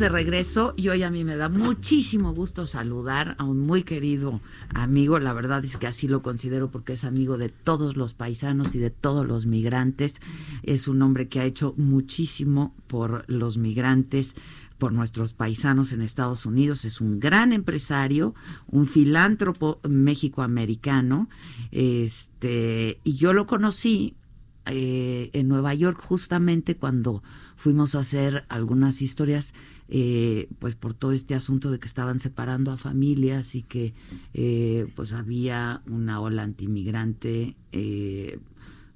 De regreso y hoy a mí me da muchísimo gusto saludar a un muy querido amigo. La verdad es que así lo considero porque es amigo de todos los paisanos y de todos los migrantes. Es un hombre que ha hecho muchísimo por los migrantes, por nuestros paisanos en Estados Unidos. Es un gran empresario, un filántropo méxico-americano. Este, y yo lo conocí eh, en Nueva York justamente cuando fuimos a hacer algunas historias, eh, pues por todo este asunto de que estaban separando a familias y que eh, pues había una ola antimigrante eh,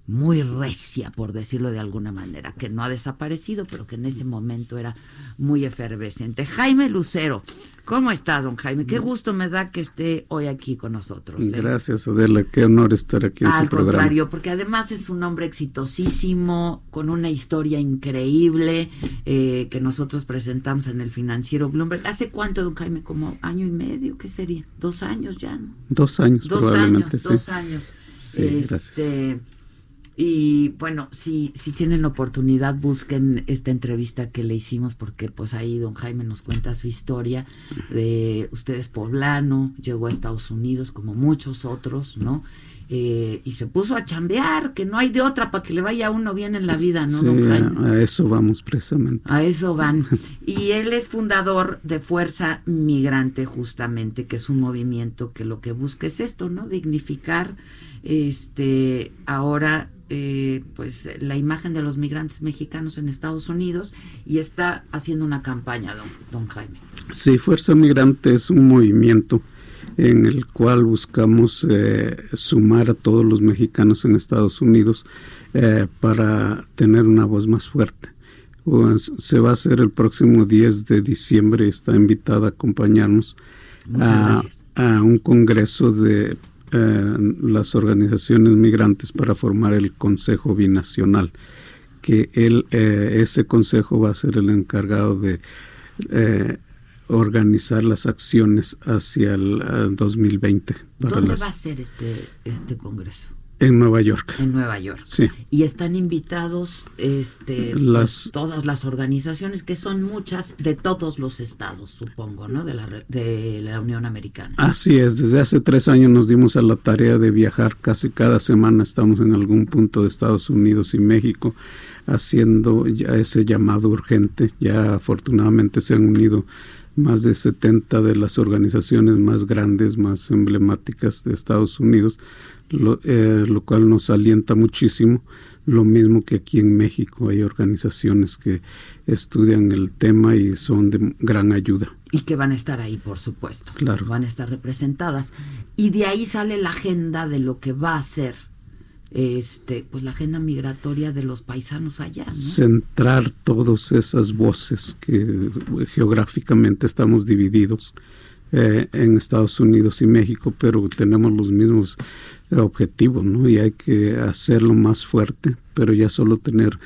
muy recia, por decirlo de alguna manera, que no ha desaparecido, pero que en ese momento era muy efervescente. Jaime Lucero, ¿cómo está, don Jaime? Qué gusto me da que esté hoy aquí con nosotros. ¿eh? Gracias, Adela, qué honor estar aquí en Al su programa. contrario, porque además es un hombre exitosísimo, con una historia increíble eh, que nosotros presentamos en el financiero Bloomberg. ¿Hace cuánto, don Jaime? ¿Como año y medio? ¿Qué sería? ¿Dos años ya? ¿no? Dos años, Dos probablemente, años, sí. dos años. Sí, gracias. Y bueno, si, si tienen oportunidad, busquen esta entrevista que le hicimos, porque pues ahí don Jaime nos cuenta su historia. De, usted es poblano, llegó a Estados Unidos como muchos otros, ¿no? Eh, y se puso a chambear, que no hay de otra para que le vaya uno bien en la vida, ¿no, Sí, don Jaime? a eso vamos precisamente. A eso van. Y él es fundador de Fuerza Migrante, justamente, que es un movimiento que lo que busca es esto, ¿no? Dignificar este ahora eh, pues la imagen de los migrantes mexicanos en Estados Unidos y está haciendo una campaña, don, don Jaime. Sí, Fuerza Migrante es un movimiento en el cual buscamos eh, sumar a todos los mexicanos en Estados Unidos eh, para tener una voz más fuerte. Pues, se va a hacer el próximo 10 de diciembre, está invitada a acompañarnos a un congreso de eh, las organizaciones migrantes para formar el Consejo Binacional, que él, eh, ese consejo va a ser el encargado de eh, organizar las acciones hacia el eh, 2020 para ¿Dónde las- va a ser este, este congreso? En Nueva York. En Nueva York. Sí. Y están invitados este, pues, todas las organizaciones, que son muchas, de todos los estados, supongo, ¿no? De la, de la Unión Americana. Así es, desde hace tres años nos dimos a la tarea de viajar casi cada semana, estamos en algún punto de Estados Unidos y México haciendo ya ese llamado urgente. Ya afortunadamente se han unido más de 70 de las organizaciones más grandes, más emblemáticas de Estados Unidos, lo, eh, lo cual nos alienta muchísimo. Lo mismo que aquí en México hay organizaciones que estudian el tema y son de gran ayuda. Y que van a estar ahí, por supuesto. Claro. Van a estar representadas. Y de ahí sale la agenda de lo que va a ser este, pues la agenda migratoria de los paisanos allá, ¿no? centrar todas esas voces que geográficamente estamos divididos eh, en Estados Unidos y México, pero tenemos los mismos objetivos, ¿no? Y hay que hacerlo más fuerte, pero ya solo tener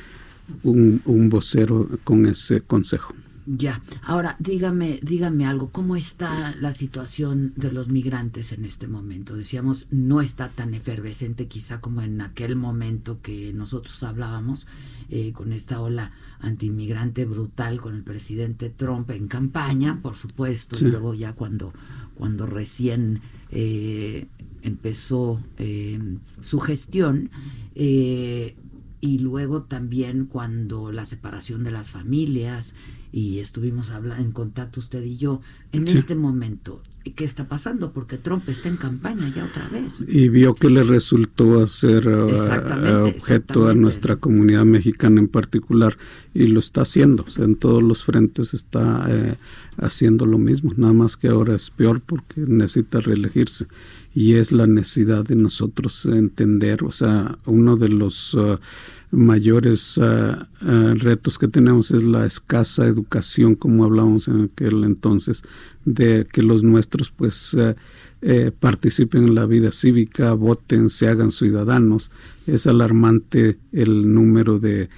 un, un vocero con ese consejo. Ya. Ahora, dígame, dígame algo, ¿cómo está la situación de los migrantes en este momento? Decíamos, no está tan efervescente quizá como en aquel momento que nosotros hablábamos, eh, con esta ola antimigrante brutal con el presidente Trump en campaña, por supuesto, Sí. y luego ya cuando, cuando recién eh, empezó eh, su gestión, eh, y luego también cuando la separación de las familias y estuvimos hablando en contacto usted y yo en este momento. Qué está pasando porque Trump está en campaña ya otra vez. Y vio que le resultó hacer uh, objeto a nuestra comunidad mexicana en particular y lo está haciendo. En todos los frentes está eh, haciendo lo mismo. Nada más que ahora es peor porque necesita reelegirse. Y es la necesidad de nosotros entender, o sea, uno de los uh, mayores uh, retos que tenemos es la escasa educación, como hablábamos en aquel entonces, de que los nuestros pues eh, participen en la vida cívica, voten, se hagan ciudadanos. Es alarmante el número de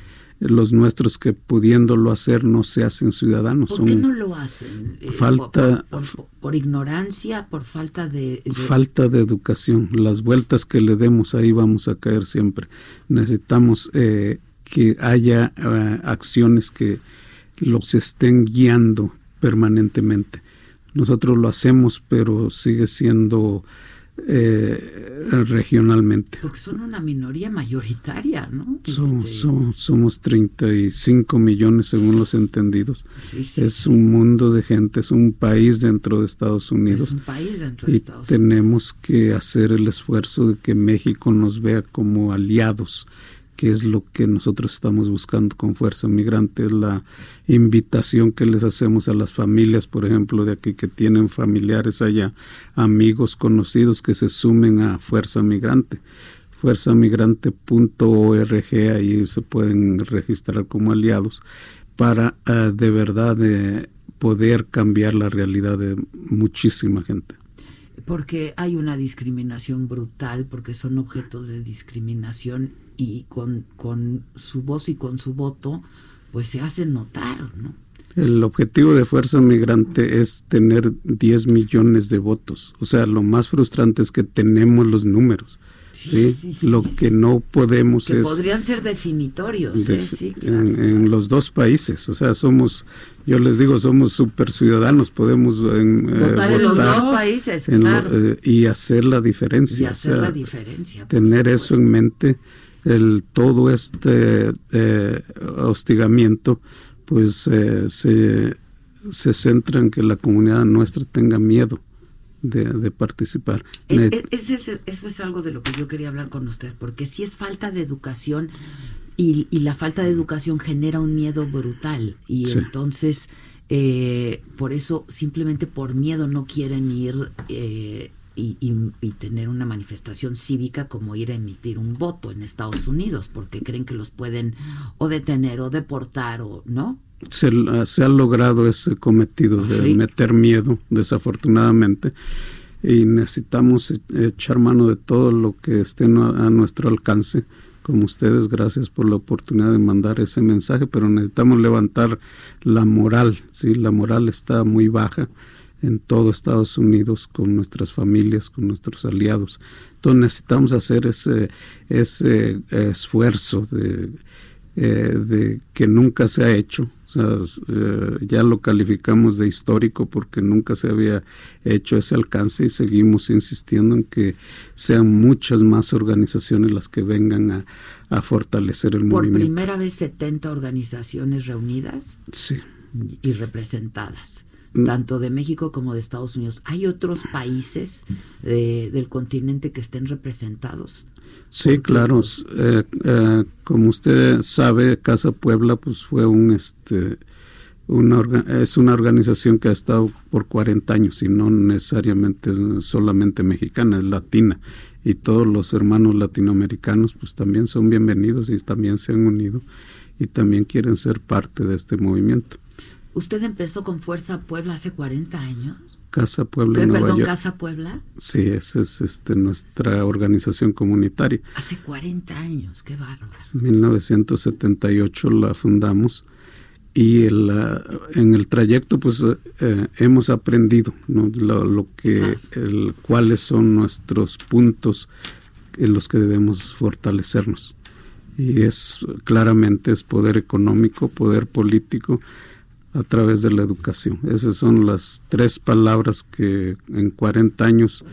los nuestros que pudiéndolo hacer no se hacen ciudadanos. ¿Por qué no lo hacen? Eh, falta por, ignorancia, por falta de, falta de educación. Las vueltas que le demos ahí vamos a caer siempre. Necesitamos eh, que haya eh, acciones que los estén guiando permanentemente. Nosotros lo hacemos, pero sigue siendo eh, regionalmente. Porque son una minoría mayoritaria, ¿no? Somos, este, somos, somos 35 millones según los entendidos. es un mundo de gente, es un país dentro de Estados Unidos. Es un país dentro de y Estados Unidos. Tenemos que hacer el esfuerzo de que México nos vea como aliados que es lo que nosotros estamos buscando con Fuerza Migrante, es la invitación que les hacemos a las familias, por ejemplo, de aquí que tienen familiares allá, amigos conocidos que se sumen a Fuerza Migrante. Fuerzamigrante.org, ahí se pueden registrar como aliados para uh, de verdad de poder cambiar la realidad de muchísima gente porque hay una discriminación brutal, porque son objetos de discriminación y con, con su voz y con su voto, pues se hacen notar, ¿no? El objetivo de Fuerza Migrante es tener 10 millones de votos. O sea, lo más frustrante es que tenemos los números. Sí, lo que no podemos que es podrían ser definitorios ¿eh? en, los dos países o sea somos yo les digo somos super ciudadanos podemos en, eh, votar en los dos países claro. Eh, y hacer la diferencia y hacer la diferencia tener eso en mente el todo este eh, hostigamiento pues eh, se, se centra en que la comunidad nuestra tenga miedo de, participar. eso es algo de lo que yo quería hablar con usted, porque si es falta de educación y, la falta de educación genera un miedo brutal y entonces eh, por eso simplemente por miedo no quieren ir eh, y, tener una manifestación cívica como ir a emitir un voto en Estados Unidos, porque creen que los pueden o detener o deportar o no. Se, ha logrado ese cometido de meter miedo, desafortunadamente, y necesitamos e, echar mano de todo lo que esté a nuestro alcance como ustedes, gracias por la oportunidad de mandar ese mensaje, pero necesitamos levantar la moral, ¿sí? La moral está muy baja en todo Estados Unidos con nuestras familias, con nuestros aliados. Entonces necesitamos hacer ese, ese esfuerzo de, eh, de que nunca se ha hecho. O sea, eh, ya lo calificamos de histórico porque nunca se había hecho ese alcance y seguimos insistiendo en que sean muchas más organizaciones las que vengan a, a fortalecer el movimiento. Por primera vez 70 organizaciones reunidas sí. y representadas. Mm. tanto de México como de Estados Unidos. ¿Hay otros países eh, del continente que estén representados? Sí, claro. Eh, eh, como usted sabe, Casa Puebla pues fue un este una es una organización que ha estado por 40 años y no necesariamente solamente mexicana, es latina y todos los hermanos latinoamericanos pues también son bienvenidos y también se han unido y también quieren ser parte de este movimiento. ¿Usted empezó con Fuerza Puebla hace 40 años? Casa Puebla. ¿Qué, perdón, Casa Puebla? Sí, esa es este, nuestra organización comunitaria. Hace 40 años, qué bárbaro. 1978 la fundamos y el, en el trayecto pues eh, hemos aprendido ¿no? lo, que, el, cuáles son nuestros puntos en los que debemos fortalecernos. Y es claramente es poder económico, poder político, a través de la educación. Esas son las tres palabras que en 40 años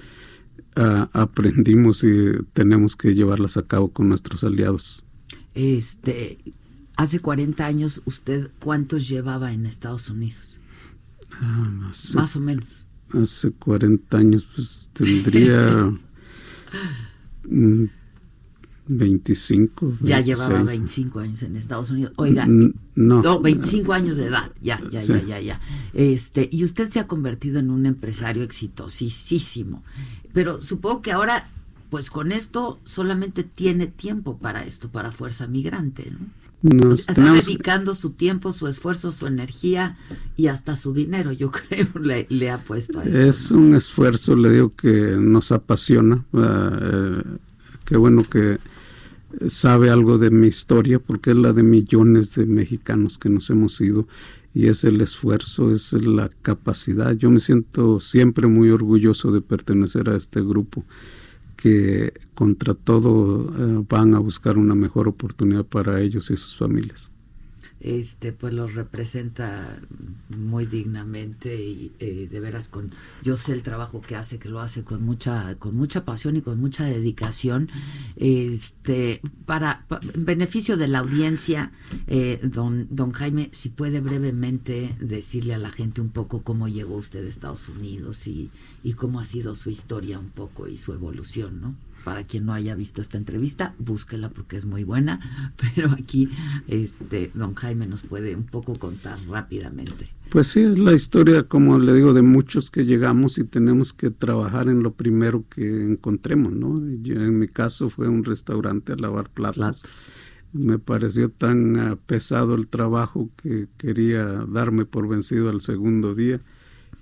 uh, aprendimos y tenemos que llevarlas a cabo con nuestros aliados. Este, hace 40 años, ¿usted cuántos llevaba en Estados Unidos? Ah, Más o menos. Hace 40 años, pues tendría 25. Ya llevaba 25 años en Estados Unidos. Oiga, no, no 25 años de edad. Ya, ya, ya, ya, ya. Este, y usted se ha convertido en un empresario exitosísimo. Pero supongo que ahora, pues con esto solamente tiene tiempo para esto, para Fuerza Migrante, ¿no? Nos está dedicando su tiempo, su esfuerzo, su energía y hasta su dinero, yo creo, le, le ha puesto a esto. Es un esfuerzo, le digo, que nos apasiona. Uh, qué bueno que sabe algo de mi historia, porque es la de millones de mexicanos que nos hemos ido, y es el esfuerzo, es la capacidad. Yo me siento siempre muy orgulloso de pertenecer a este grupo que contra todo eh, van a buscar una mejor oportunidad para ellos y sus familias este pues los representa muy dignamente y eh, de veras con yo sé el trabajo que hace que lo hace con mucha con mucha pasión y con mucha dedicación. Este para, en beneficio de la audiencia eh, don don Jaime si puede brevemente decirle a la gente un poco cómo llegó usted a Estados Unidos y, y cómo ha sido su historia un poco y su evolución no para quien no haya visto esta entrevista, búsquela porque es muy buena, pero aquí este don Jaime nos puede un poco contar rápidamente. Pues sí, es la historia, como le digo, de muchos que llegamos y tenemos que trabajar en lo primero que encontremos, ¿no? Yo, en mi caso fue un restaurante a lavar platos. Me pareció tan uh, pesado el trabajo que quería darme por vencido al segundo día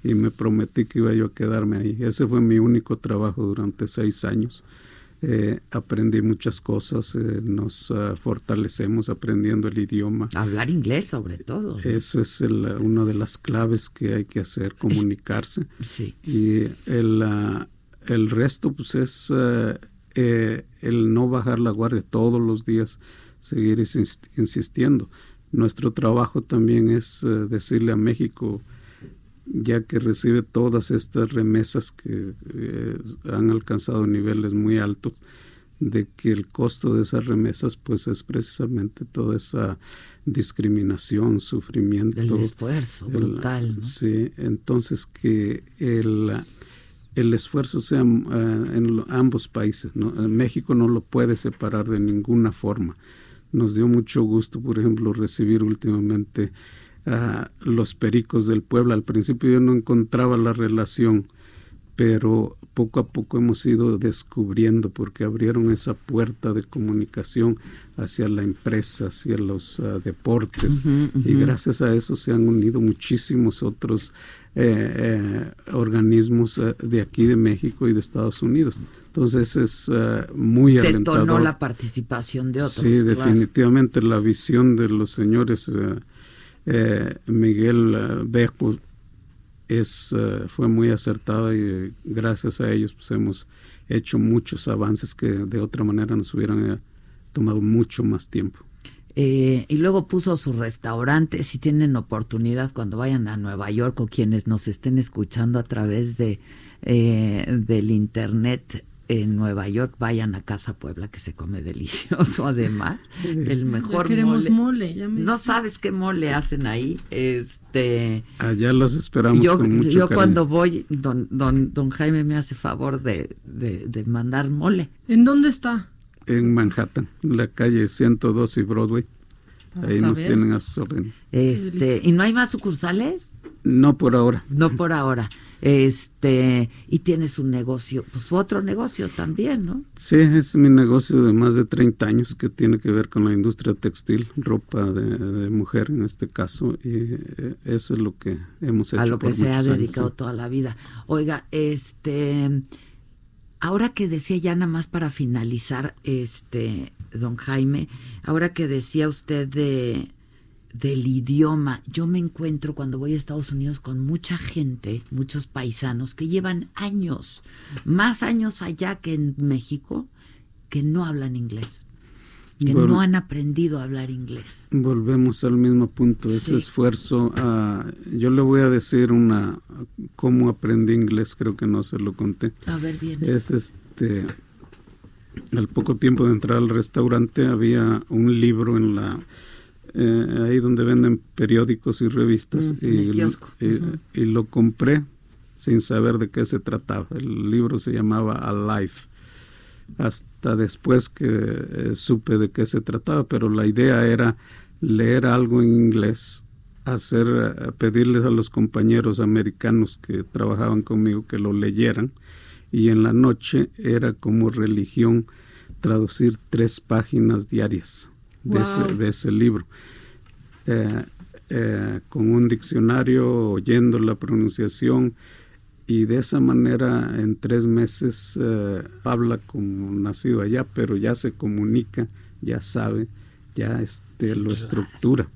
y me prometí que iba yo a quedarme ahí. Ese fue mi único trabajo durante seis años. Eh, aprendí muchas cosas, eh, nos uh, fortalecemos aprendiendo el idioma. Hablar inglés sobre todo. Eso es el, una de las claves que hay que hacer, comunicarse. Sí. Y el, uh, el resto pues es uh, eh, el no bajar la guardia todos los días, seguir insistiendo. Nuestro trabajo también es decirle a México, ya que recibe todas estas remesas que eh, han alcanzado niveles muy altos, de que el costo de esas remesas pues es precisamente toda esa discriminación, sufrimiento. El esfuerzo brutal. Sí, entonces que el, el esfuerzo sea uh, en ambos países. ¿no? México no lo puede separar de ninguna forma. Nos dio mucho gusto, por ejemplo, recibir últimamente a los pericos del pueblo. Al principio yo no encontraba la relación, pero poco a poco hemos ido descubriendo porque abrieron esa puerta de comunicación hacia la empresa, hacia los uh, deportes uh -huh, uh -huh. y gracias a eso se han unido muchísimos otros eh, eh, organismos uh, de aquí de México y de Estados Unidos. Entonces es muy Detonó alentador. la participación de otros. Sí, claro. definitivamente la visión de los señores eh, Miguel Bejo es, uh, fue muy acertada y eh, gracias a ellos pues hemos hecho muchos avances que de otra manera nos hubieran eh, tomado mucho más tiempo. Eh, y luego puso su restaurante, si tienen oportunidad cuando vayan a Nueva York o quienes nos estén escuchando a través de del internet, en Nueva York vayan a Casa Puebla que se come delicioso además el mejor ya queremos mole, mole ya me no sabes qué mole hacen ahí este allá los esperamos yo, con mucho yo cariño. cuando voy don don don Jaime me hace favor de, de, de mandar mole. En dónde está en Manhattan en la calle 102 y Broadway. Vamos ahí nos ver. tienen a sus órdenes. Este y no hay más sucursales no por ahora. No por ahora este y tienes un negocio pues otro negocio también no Sí, es mi negocio de más de 30 años que tiene que ver con la industria textil, ropa de, de mujer en este caso, y eh, eso es lo que hemos hecho. a lo que por se ha años, dedicado sí. toda la vida. Oiga, este, ahora que decía ya nada más para finalizar, este, don Jaime, ahora que decía usted de del idioma, yo me encuentro cuando voy a Estados Unidos con mucha gente, muchos paisanos que llevan años, más años allá que en México, que no hablan inglés, que no han aprendido a hablar inglés. Volvemos al mismo punto, ese Sí. esfuerzo. ah, yo le voy a decir una, cómo aprendí inglés, creo que no se lo conté. A ver bien. Es este, al poco tiempo de entrar al restaurante había un libro en la eh, ahí donde venden periódicos y revistas Mm, y lo compré sin saber de qué se trataba. El libro se llamaba Alive. Hasta después que eh, supe de qué se trataba, pero la idea era leer algo en inglés, hacer eh, pedirles a los compañeros americanos que trabajaban conmigo que lo leyeran y en la noche era como religión traducir tres páginas diarias de, Wow. ese, de ese libro. Eh, eh, con un diccionario, oyendo la pronunciación y de esa manera en tres meses eh, habla como nacido allá, pero ya se comunica, ya sabe, ya este, lo estructura.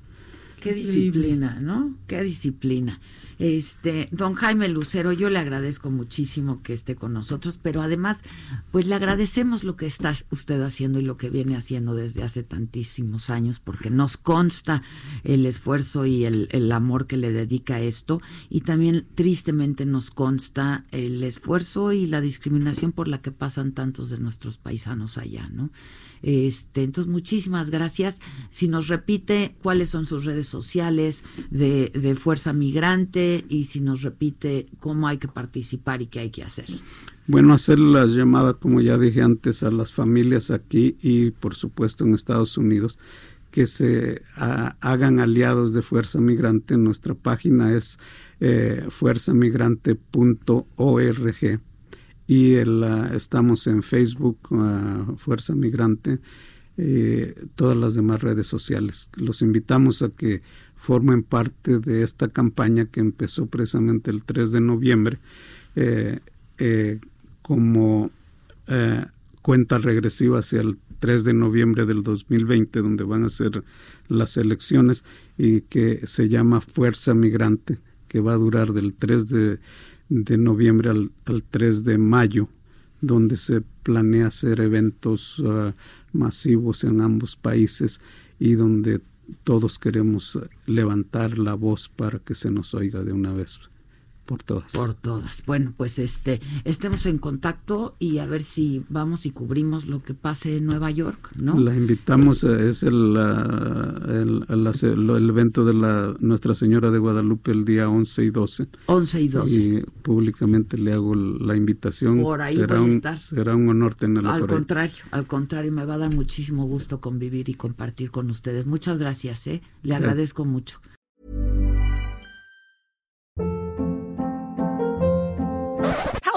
Qué disciplina, ¿no? Qué disciplina. Este, don Jaime Lucero, yo le agradezco muchísimo que esté con nosotros, pero además, pues le agradecemos lo que está usted haciendo y lo que viene haciendo desde hace tantísimos años, porque nos consta el esfuerzo y el, el amor que le dedica a esto, y también tristemente nos consta el esfuerzo y la discriminación por la que pasan tantos de nuestros paisanos allá, ¿no? Este, entonces, muchísimas gracias. Si nos repite cuáles son sus redes sociales de, de Fuerza Migrante y si nos repite cómo hay que participar y qué hay que hacer. Bueno, hacer las llamadas, como ya dije antes, a las familias aquí y por supuesto en Estados Unidos, que se hagan aliados de Fuerza Migrante. Nuestra página es eh, fuerzamigrante.org y el, ah, estamos en Facebook, ah, Fuerza Migrante, eh, todas las demás redes sociales. Los invitamos a que formen parte de esta campaña que empezó precisamente el 3 de noviembre eh, eh, como eh, cuenta regresiva hacia el 3 de noviembre del 2020, donde van a ser las elecciones y que se llama Fuerza Migrante, que va a durar del 3 de, de noviembre al, al 3 de mayo, donde se planea hacer eventos uh, masivos en ambos países y donde todos queremos levantar la voz para que se nos oiga de una vez por todas. Por todas. Bueno, pues este, estemos en contacto y a ver si vamos y cubrimos lo que pase en Nueva York, ¿no? La invitamos, eh, es el, el, el, el, evento de la Nuestra Señora de Guadalupe el día 11 y 12. 11 y 12. Y públicamente le hago la invitación. Por ahí será, voy a un, estar. será un honor tenerla Al por contrario, ahí. al contrario, me va a dar muchísimo gusto convivir y compartir con ustedes. Muchas gracias, ¿eh? Le agradezco mucho.